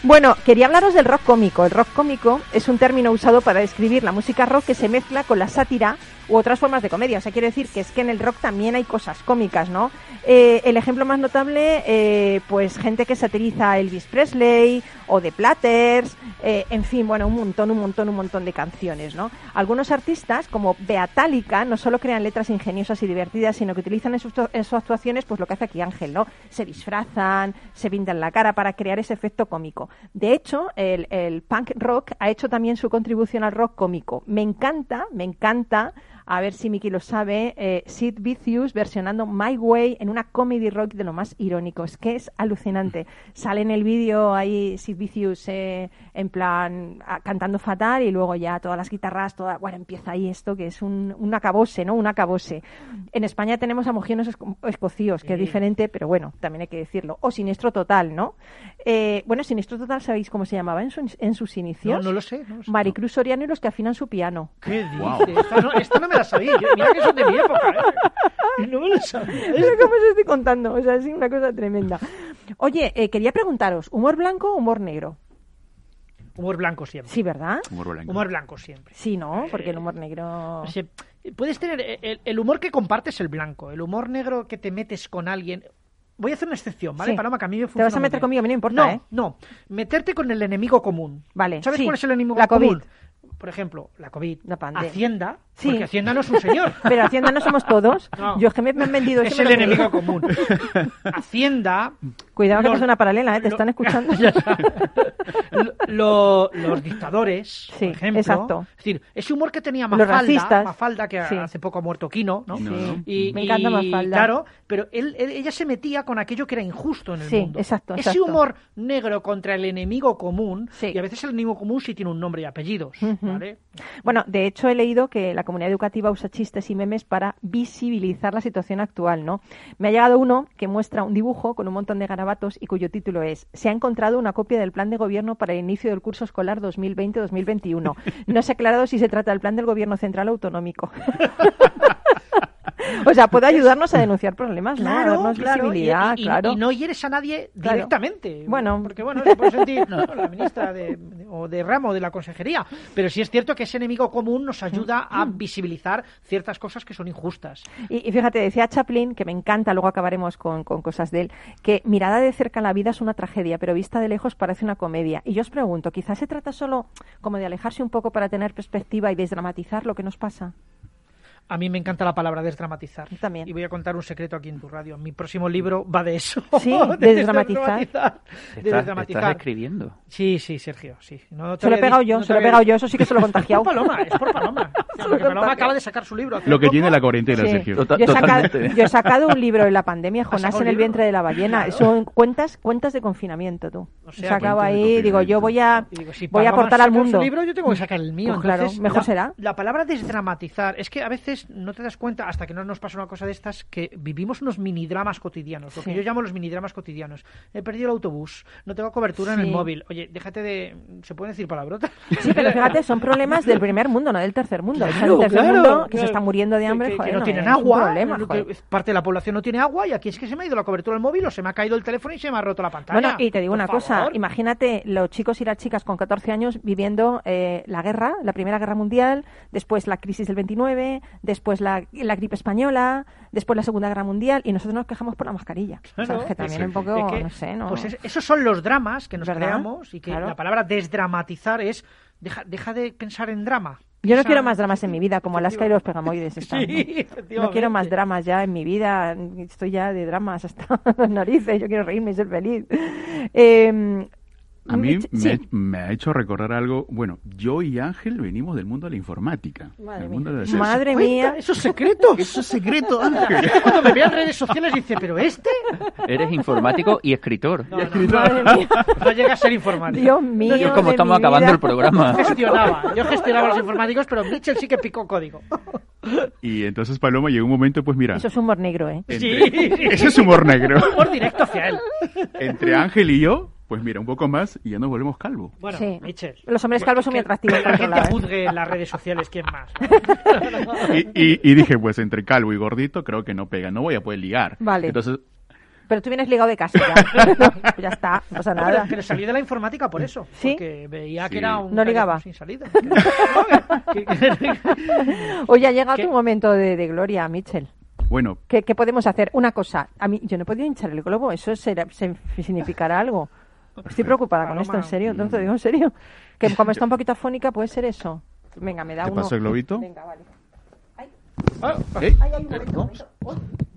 bueno, quería hablaros del rock cómico. El rock cómico es un término usado para describir la música rock que se mezcla con la sátira u otras formas de comedia. O sea, quiere decir que es que en el rock también hay cosas cómicas, ¿no? Eh, el ejemplo más notable, eh, pues gente que satiriza a Elvis Presley o The Platters, eh, en fin, bueno, un montón, un montón, un montón de canciones, ¿no? Algunos artistas, como Beatálica, no solo crean letras ingeniosas y divertidas, sino que utilizan en sus, en sus actuaciones, pues lo que hace aquí Ángel, ¿no? Se disfrazan, se pintan la cara para crear ese efecto cómico. De hecho, el, el punk rock ha hecho también su contribución al rock cómico. Me encanta, me encanta a ver si Miki lo sabe, eh, Sid Vicious versionando My Way en una comedy rock de lo más irónico. Es que es alucinante. Sale en el vídeo ahí Sid Vicious eh, en plan a- cantando fatal y luego ya todas las guitarras, toda, bueno, empieza ahí esto que es un, un acabose, ¿no? Un acabose. En España tenemos a Mojiones esco- escocíos, que es diferente, pero bueno, también hay que decirlo. O Siniestro Total, ¿no? Eh, bueno, Siniestro Total, ¿sabéis cómo se llamaba en, su- en sus inicios? No, no lo sé. No lo sé. Maricruz Soriano y los que afinan su piano. ¿Qué dices? Wow. Esta, no, esta no me la sabía. Yo- Mira que son de mi época. ¿eh? No me la sabía. Pero ¿Cómo os estoy contando? O sea, es una cosa tremenda. Oye, eh, quería preguntaros, ¿humor blanco o humor negro? Humor blanco siempre. Sí, ¿verdad? Humor blanco. Humor blanco siempre. Sí, ¿no? Porque el humor negro... Puedes tener eh, el, el humor que compartes el blanco, el humor negro que te metes con alguien. Voy a hacer una excepción, ¿vale? Sí. Paloma, que a mí me Te funciona vas a meter conmigo, a mí no importa, No, ¿eh? no. Meterte con el enemigo común. Vale, ¿Sabes sí. cuál es el enemigo La común? COVID. Por ejemplo, la COVID. La pandemia. Hacienda. Sí. Porque Hacienda no es un señor. Pero Hacienda no somos todos. No. Yo es que me, me han vendido es eso, el enemigo común. Hacienda. Cuidado que Los- no es una paralela, ¿eh? Te lo- están escuchando. Lo- los dictadores, Sí, por ejemplo. exacto. Es decir, ese humor que tenía Los Mafalda, racistas. Mafalda que Sí. hace poco ha muerto Kino, ¿no? Sí. Y, Me encanta y, Mafalda. Claro, pero él, él- ella se metía con aquello que era injusto en el Sí, mundo. exacto, Ese exacto. humor negro contra el enemigo común, Sí. y a veces el enemigo común sí tiene un nombre y apellidos. ¿vale? Bueno, de hecho he leído que la comunidad educativa usa chistes y memes para visibilizar la situación actual, ¿no? Me ha llegado uno que muestra un dibujo con un montón de garabatos y cuyo título es Se ha encontrado una copia del plan de gobierno para el inicio del curso escolar 2020-2021. No se ha aclarado si se trata del plan del gobierno central autonómico. o sea, puede ayudarnos a denunciar problemas, ¿no? A darnos visibilidad, y, y- claro. y no hieres a nadie Claro. directamente. Bueno. porque bueno, se puede sentir no, la ministra de, o de ramo de la consejería, pero sí es cierto que ese enemigo común nos ayuda a visibilizar ciertas cosas que son injustas. Y, y fíjate, decía Chaplin, que me encanta, luego acabaremos con, con cosas de él, que mirada de cerca la vida es una tragedia, pero vista de lejos parece una comedia. Y yo os pregunto, quizás se trata solo como de alejarse un poco para tener perspectiva y desdramatizar lo que nos pasa. A mí me encanta la palabra desdramatizar. También. Y voy a contar un secreto aquí en tu radio. Mi próximo libro va de eso. Sí, de desdramatizar. desdramatizar. De Estás, desdramatizar. estás escribiendo. Sí, sí, Sergio, sí. No Se lo he pegado yo, no se lo he pegado yo, eso sí que se lo he contagiado. Es por Paloma, es por Paloma. Porque Paloma acaba de sacar su libro. Lo que poco. tiene la cuarentena, Sí. Sergio. Total- Yo he, sacado, totalmente. yo he sacado un libro en la pandemia, Jonás en el vientre de la ballena. Claro. Son cuentas, cuentas de confinamiento, tú. O He sea, ahí, digo, yo voy a, digo, si voy a aportar al saca su mundo. libro, yo tengo que sacar el mío. Pues claro, mejor la, será. La palabra desdramatizar es que a veces no te das cuenta, hasta que no nos pasa una cosa de estas, que vivimos unos minidramas cotidianos, lo que Sí. yo llamo los minidramas cotidianos. He perdido el autobús, no tengo cobertura en el móvil. Oye, déjate de... ¿Se pueden decir palabrotas? Sí, pero fíjate, son problemas del primer mundo, no del tercer mundo. O sea, el Claro, tercer claro, mundo que claro. se está muriendo de hambre, que, que joder, no no tienen es agua, problema, que- parte de la población no tiene agua y aquí es que se me ha ido la cobertura del móvil o se me ha caído el teléfono y se me ha roto la pantalla. Bueno, y te digo Por una cosa, imagínate los chicos y las chicas con 14 años viviendo eh, la guerra, la Primera Guerra Mundial, después la crisis del 29, después la, la gripe española, después la Segunda Guerra Mundial, y nosotros nos quejamos por la mascarilla. O sea, que también un poco, Es que, no sé, ¿no? Pues es- esos son los dramas que nos ¿Verdad? creamos y que Claro. la palabra desdramatizar es deja, deja de pensar en drama. Yo no quiero más dramas en mi vida, como Alaska y los pegamoides. están, Sí, ¿no? No quiero más dramas ya en mi vida. Estoy ya de dramas hasta las narices. Yo quiero reírme y ser feliz. Eh, A mí me, sí. me ha hecho recordar algo. Bueno, yo y Ángel venimos del mundo de la informática. Madre del mía. mundo de la Madre mía. esos secretos. Eso es secreto, Ángel. Cuando me vean en redes sociales dice, pero este Eres informático y escritor. no, no, Madre mía. no llega a ser informático. Dios mío. Yo como de estamos mi acabando vida. el programa. gestionaba, yo gestionaba los informáticos, pero Mitchell sí que picó código. Y entonces Paloma llegó un momento, pues mira, Eso es humor negro, ¿eh? entre- ese es humor negro. Por directo hacia él. Entre Ángel y yo, pues mira, un poco más y ya nos volvemos calvos. Bueno, Sí. Mitchell. Los hombres calvos son muy que- atractivos. Que la gente lado, ¿eh? juzgue en las redes sociales quién más. Y, y- y dije, pues entre calvo y gordito creo que no pega, no voy a poder ligar. Vale. Entonces, Pero tú vienes ligado de casa ya. Pues ya está, no pasa Pero, nada. pero salí de la informática por eso. ¿Sí? Porque veía que Sí. era un No ligaba. sin salida. Que- que- Oye, ha llegado ¿Qué? tu momento de, de gloria, Mitchell. bueno, ¿Qué, qué podemos hacer? Una cosa, a mí yo no he podido hinchar el globo, eso será- se- significará algo. Estoy preocupada con esto, en serio, no te lo digo en serio. Que como está un poquito afónica, puede ser eso. Venga, me da ¿te uno. paso el globito? Venga, vale. Ah, ¿Eh? Ay, ay, un momento, un momento. Oh,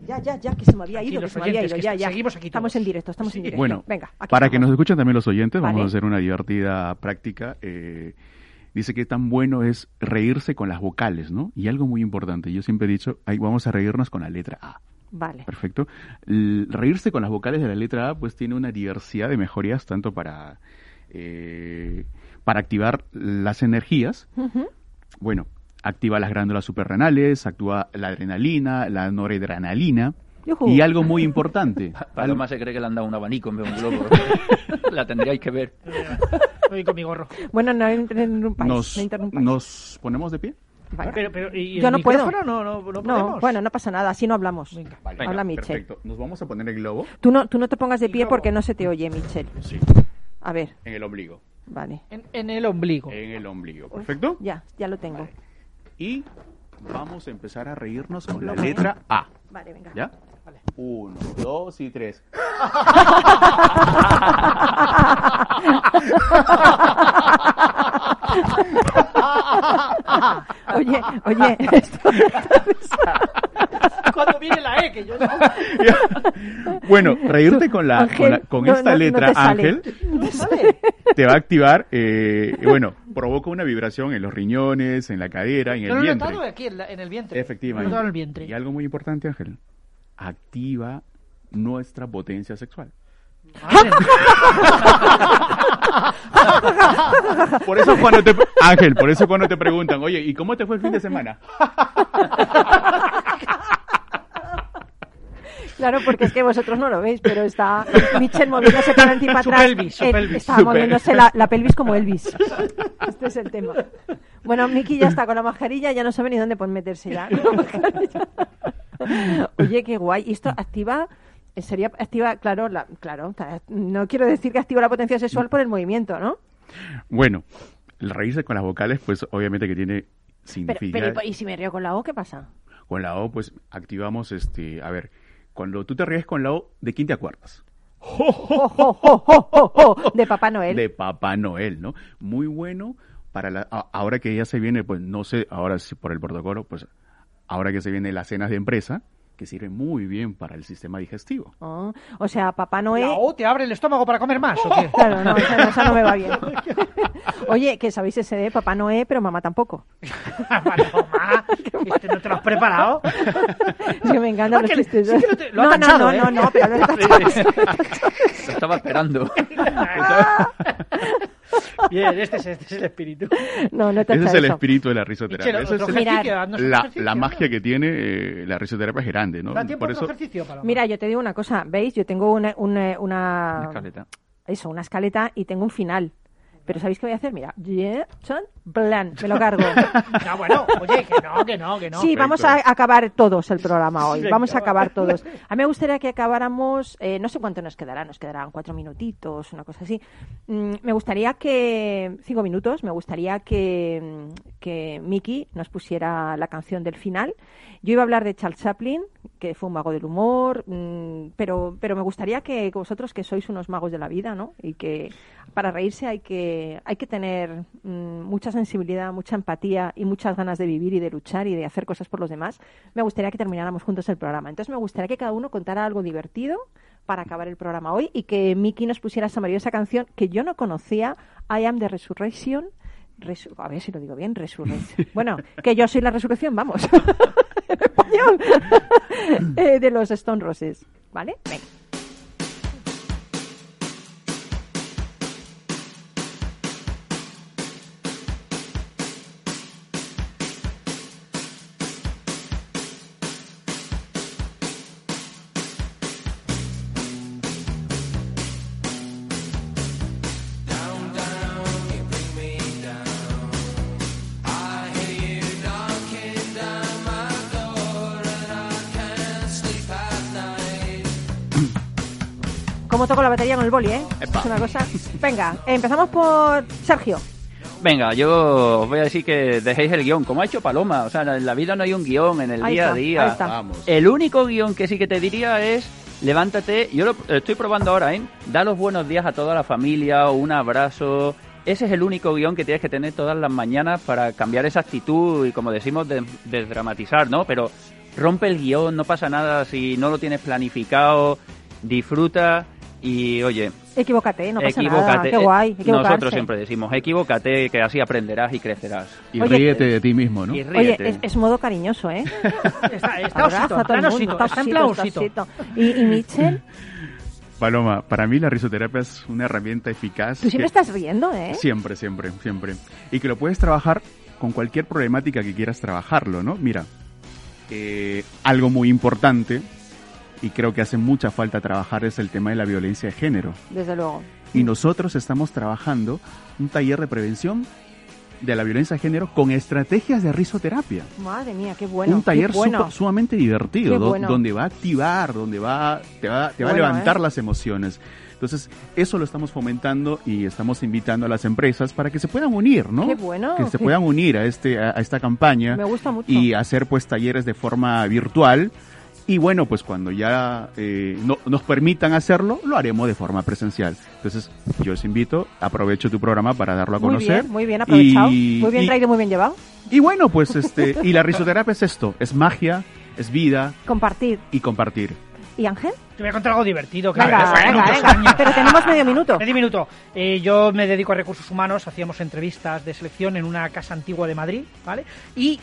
ya, ya, ya, que se me había ido, que se me había ido, ya, ya. seguimos aquí Estamos en directo, estamos en directo. Bueno, venga, aquí para que nos escuchen también los oyentes, Vale. vamos a hacer una divertida práctica. eh, dice que tan bueno es reírse con las vocales, ¿no? Y algo muy importante, yo siempre he dicho, ahí vamos a reírnos con la letra A. Vale. Perfecto. L- reírse con las vocales de la letra A pues tiene una diversidad de mejorías tanto para, eh, para activar las energías, Ujú. bueno, activa las glándulas suprarrenales, actúa la adrenalina, la noradrenalina y algo muy importante. Paloma se cree que le han dado un abanico en vez de un globo. la tendríais que ver. Voy con mi gorro. Bueno, no interrumpáis. Nos, no interrumpáis. nos ponemos de pie. Venga. Pero, pero, ¿y Yo el no puedo. No, no, no, No, bueno, no pasa nada, así no hablamos. Venga. Vale, Habla Michelle. Perfecto. Nos vamos a poner el globo. Tú no, tú no te pongas de El pie porque no se te oye, Michelle. Sí. A ver, En el ombligo. vale. En, en el ombligo. En el ombligo. Perfecto. Ya, ya lo tengo. Y vamos a empezar a reírnos con la letra A. Vale, venga. ¿Ya? Uno, dos y tres. Oye, oye, esto- Cuando viene la E, que yo no. Bueno, reírte con, la, Ángel, con, la- con no, esta no, no letra te. Ángel te va a activar, eh, bueno, provoca una vibración en los riñones, en la cadera, en Yo el lo he vientre. notado aquí en, la- en el vientre. Efectivamente. Lo he notado en el vientre. Y algo muy importante, Ángel, activa nuestra potencia sexual. Por eso cuando te Ángel, por eso cuando te preguntan, "Oye, ¿y cómo te fue el fin de semana?" Claro, porque es que vosotros no lo veis, pero está Michelle moviéndose para adelante y para atrás. pelvis, su Eh, pelvis. Está Su moviéndose pelvis. la, la pelvis como Elvis. Este es el tema. Bueno, Miki ya está con la mascarilla, ya no sabe ni dónde puede meterse ya. la. Oye, qué guay. ¿Y esto activa? Sería activa, claro, la, claro. No quiero decir que activa la potencia sexual por el movimiento, ¿no? Bueno, el reírse con las vocales pues obviamente que tiene Pero, significado. pero, ¿y si me río con la O, qué pasa? Con la O pues activamos este, a ver, cuando tú te ríes con la O, ¿de quién te acuerdas? De Papá Noel. de Papá Noel, ¿no? Muy bueno para la, a- ahora que ya se viene, pues no sé, ahora sí por el protocolo, pues ahora que se vienen las cenas de empresa, que sirve muy bien para el sistema digestivo. Oh, o sea, Papá Noel... ¿La O te abre el estómago para comer más o qué? Claro, no, esa, no- esa no me va bien. Oye, que sabéis ese de Papá Noé, pero mamá tampoco. Paloma, ¿este no te lo has preparado? Es que me encantan Ah, los chistes. sí lo te- lo ha no, no, no, ¿eh? no, no, pero lo he tachado. Lo estaba esperando. Bien, este es, este es el espíritu. No, no he Ese es el eso. espíritu de la risoterapia. Ese es un la, la magia que tiene eh, la risoterapia es grande, ¿no? Da tiempo Por eso, ejercicio, Paloma. Mira, yo te digo una cosa, ¿veis? Yo tengo una, una, una- Una escaleta. eso, una escaleta y tengo un final. Pero ¿sabéis qué voy a hacer? Mira, yeah, son, plan, me lo cargo. No, bueno, oye, que no, que no, que no. sí, vamos a acabar todos el programa hoy. Vamos a acabar todos. A mí me gustaría que acabáramos, eh, no sé cuánto nos quedará, nos quedarán cuatro minutitos, una cosa así. Mm, me gustaría que, cinco minutos, me gustaría que, mm, que Miki nos pusiera la canción del final. Yo iba a hablar de Charles Chaplin, que fue un mago del humor, mm, pero, pero me gustaría que vosotros, que sois unos magos de la vida, ¿no? Y que para reírse hay que, hay que tener mm, mucha sensibilidad, mucha empatía y muchas ganas de vivir y de luchar y de hacer cosas por los demás. Me gustaría que termináramos juntos el programa. Entonces me gustaría que cada uno contara algo divertido para acabar el programa hoy y que Miki nos pusiera esa maravillosa canción que yo no conocía, I Am the Resurrection. Resu- a ver si lo digo bien, Resurrection. Bueno, que yo soy la resurrección, vamos. español. Eh, de los Stone Roses. ¿Vale? Venga. Como toco la batería con el boli, ¿eh? Epa. Es una cosa. Venga, empezamos por Sergio. Venga, yo os voy a decir que dejéis el guion, como ha hecho Paloma. O sea, en la vida no hay un guion, en el Ahí día está, a día. ahí está. Vamos. El único guion que sí que te diría es levántate. Yo lo estoy probando ahora, ¿eh? Da los buenos días a toda la familia, un abrazo. Ese es el único guion que tienes que tener todas las mañanas para cambiar esa actitud y, como decimos, de- desdramatizar, ¿no? Pero rompe el guion, no pasa nada si no lo tienes planificado, disfruta Y oye, Equivócate, no pasa nada. equivócate. Qué guay, Eh, equivocarse. Nosotros siempre decimos, equivócate, que así aprenderás y crecerás. Y Oye, ríete de ti mismo, ¿no? Y Oye, es, es modo cariñoso, ¿eh? Está, está osito, a todo el está osito, está osito. ¿Y, y Mitchell? Paloma, para mí la risoterapia es una herramienta eficaz. Tú siempre que- estás riendo, ¿eh? Siempre, siempre, siempre. Y que lo puedes trabajar con cualquier problemática que quieras trabajarlo, ¿no? Mira, eh, algo muy importante y creo que hace mucha falta trabajar es el tema de la violencia de género. Desde luego. Y nosotros estamos trabajando un taller de prevención de la violencia de género con estrategias de risoterapia. Madre mía, qué bueno. un taller bueno. sumamente divertido, do- donde va a activar, donde va, te va, te va Bueno, a levantar ¿eh? las emociones. Entonces, eso lo estamos fomentando y estamos invitando a las empresas para que se puedan unir, ¿no? Qué bueno. Que se puedan unir a, este, a, a esta campaña Me gusta mucho. y hacer pues talleres de forma virtual. Y bueno, pues cuando ya eh, no, nos permitan hacerlo, lo haremos de forma presencial. Entonces, yo os invito, aprovecho tu programa para darlo a Muy conocer. bien, muy bien aprovechado. Y- muy bien y- traído, muy bien llevado. Y bueno, pues este, y la risoterapia es esto, es magia, es vida Compartir. y compartir. ¿Y Ángel? Te voy a contar algo divertido. Que Venga, venga, venga. años. Pero tenemos medio minuto. Medio minuto. Eh, yo me dedico a recursos humanos, hacíamos entrevistas de selección en una casa antigua de Madrid, ¿vale? Y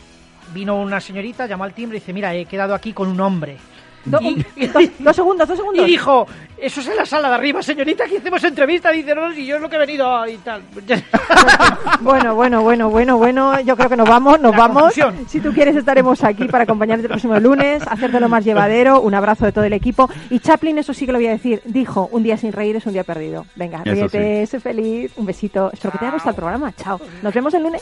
vino una señorita, llamó al timbre y dice, mira, he quedado aquí con un hombre. Do- Y- un- dos, dos segundos, dos segundos. Y dijo, eso es en la sala de arriba, señorita, que hicimos entrevista. Dice, no, si yo es lo que he venido y tal. Bueno, bueno, bueno, bueno, bueno. Yo creo que nos vamos, nos La vamos. confusión. Si tú quieres, estaremos aquí para acompañarte el próximo lunes, hacértelo más llevadero. Un abrazo de todo el equipo. Y Chaplin, eso sí que lo voy a decir, dijo: un día sin reír es un día perdido. Venga, Eso ríete, sé feliz. Un besito. Espero que te haya gustado el programa. Chao. Nos vemos el lunes.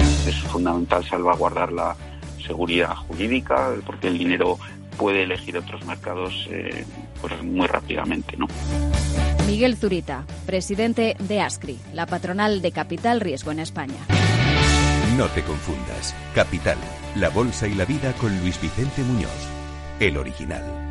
Es fundamental salvaguardar la seguridad jurídica porque el dinero puede elegir otros mercados eh, pues muy rápidamente, ¿no? Miguel Zurita, presidente de ASCRI, la patronal de Capital Riesgo en España. No te confundas. Capital, La Bolsa y la Vida con Luis Vicente Muñoz, el original.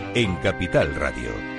en Capital Radio.